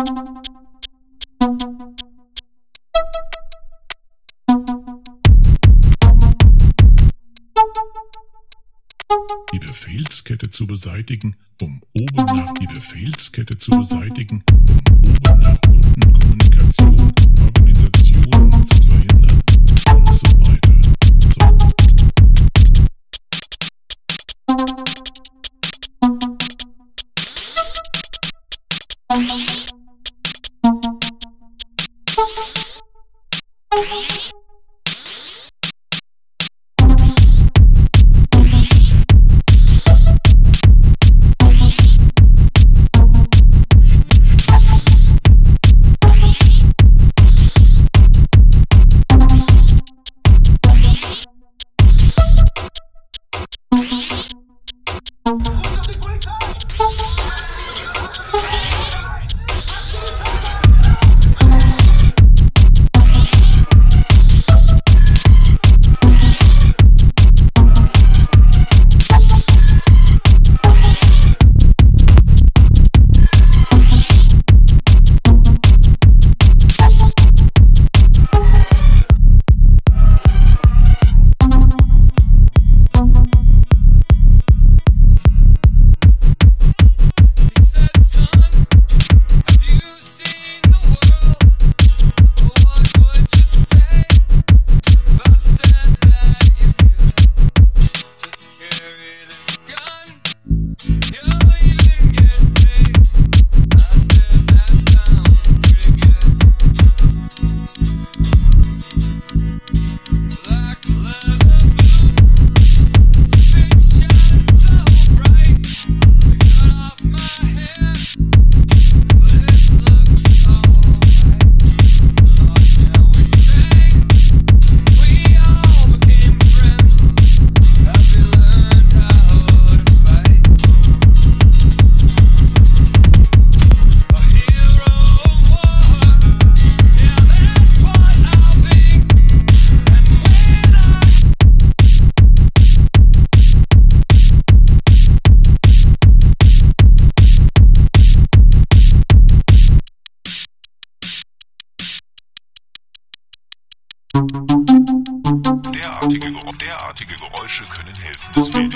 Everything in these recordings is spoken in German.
Die Befehlskette zu beseitigen, um oben nach die Befehlskette zu beseitigen, um oben nach unten Derartige, derartige Geräusche können helfen, das wilde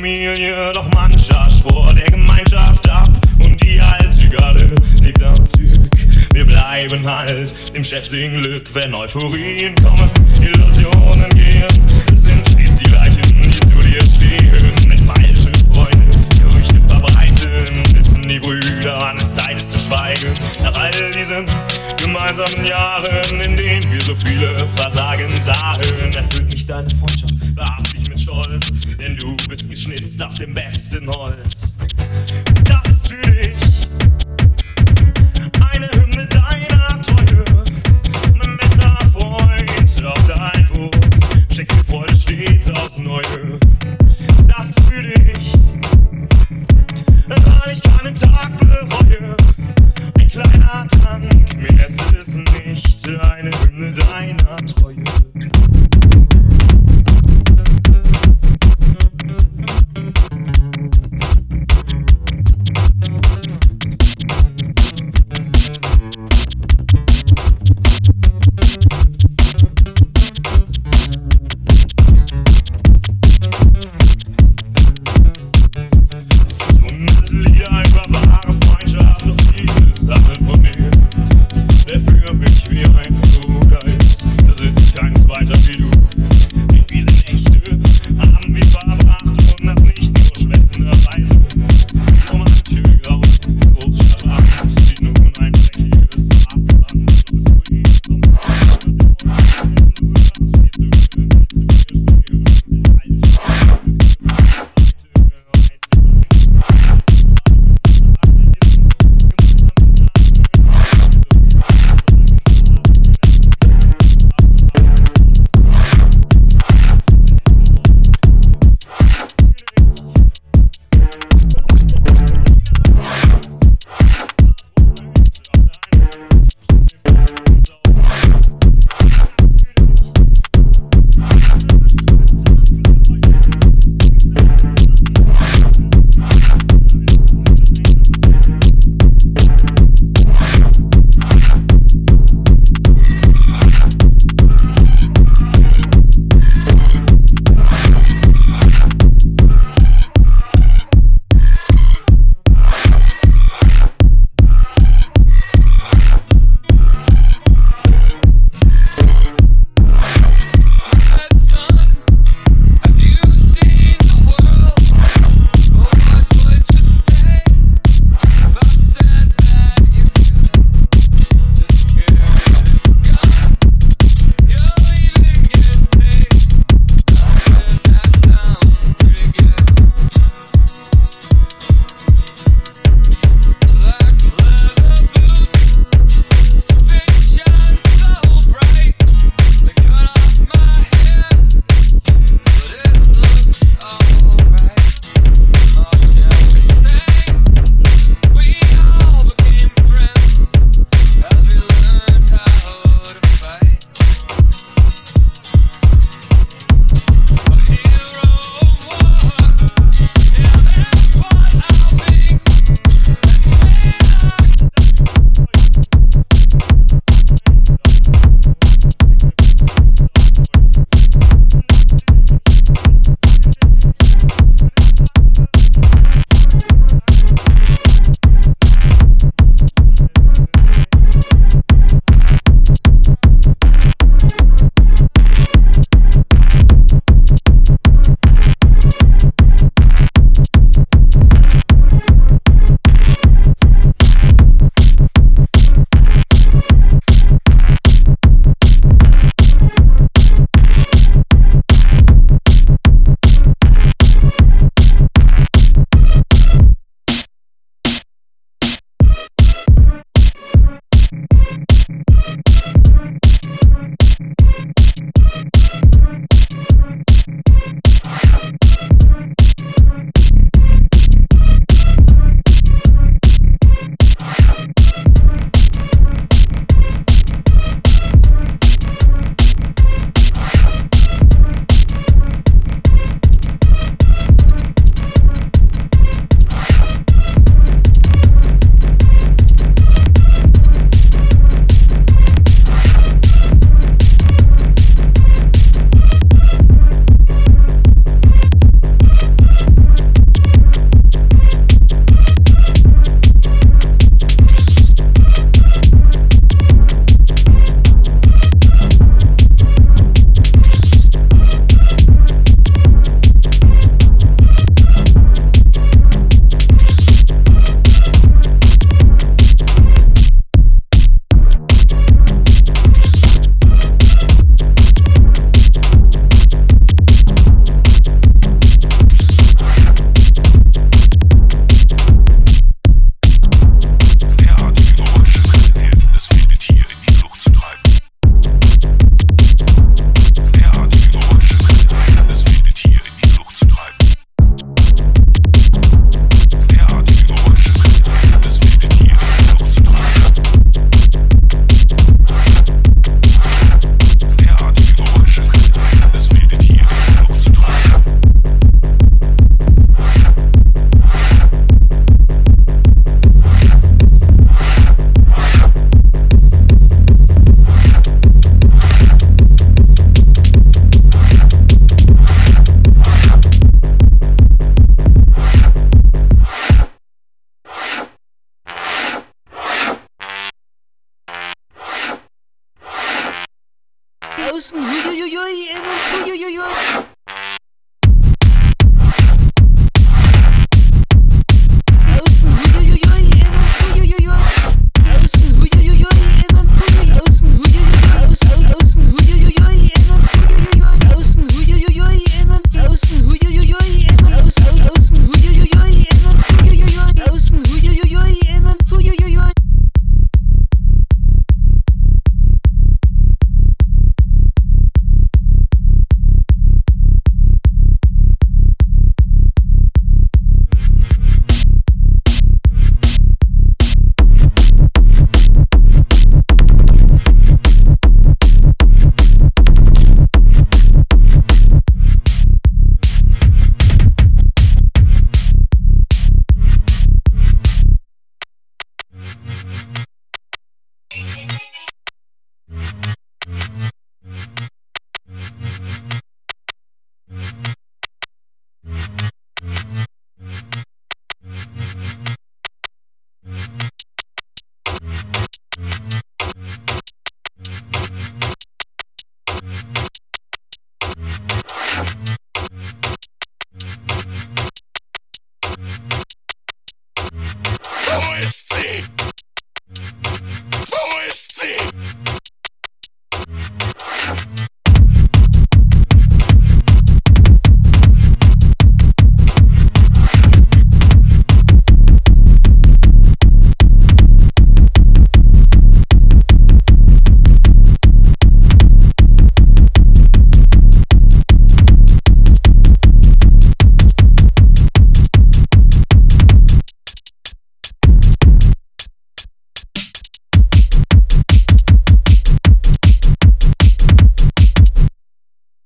Familie, doch mancher schwor der Gemeinschaft ab und die alte Garde lebt auch zurück. Wir bleiben halt dem Chef singen Glück, wenn Euphorien kommen, Illusionen gehen. Es sind stets die gleichen, die zu dir stehen, wenn falsche Freunde Gerüchte verbreiten. Wissen die Brüder, wann es Zeit ist zu schweigen. Nach all diesen gemeinsamen Jahren, in denen wir so viele Versagen sahen, erfüllt mich deine Freundschaft geschnitzt aus dem besten Holz. Das ist für dich eine Hymne deiner Treue, mein bester Freund auf dein Wohl. Schenk mir Freude stets aufs Neue. Das dich, weil ich keinen Tag bereue. Ein kleiner Tank, mehr ist es nicht, eine Hymne deiner Treue.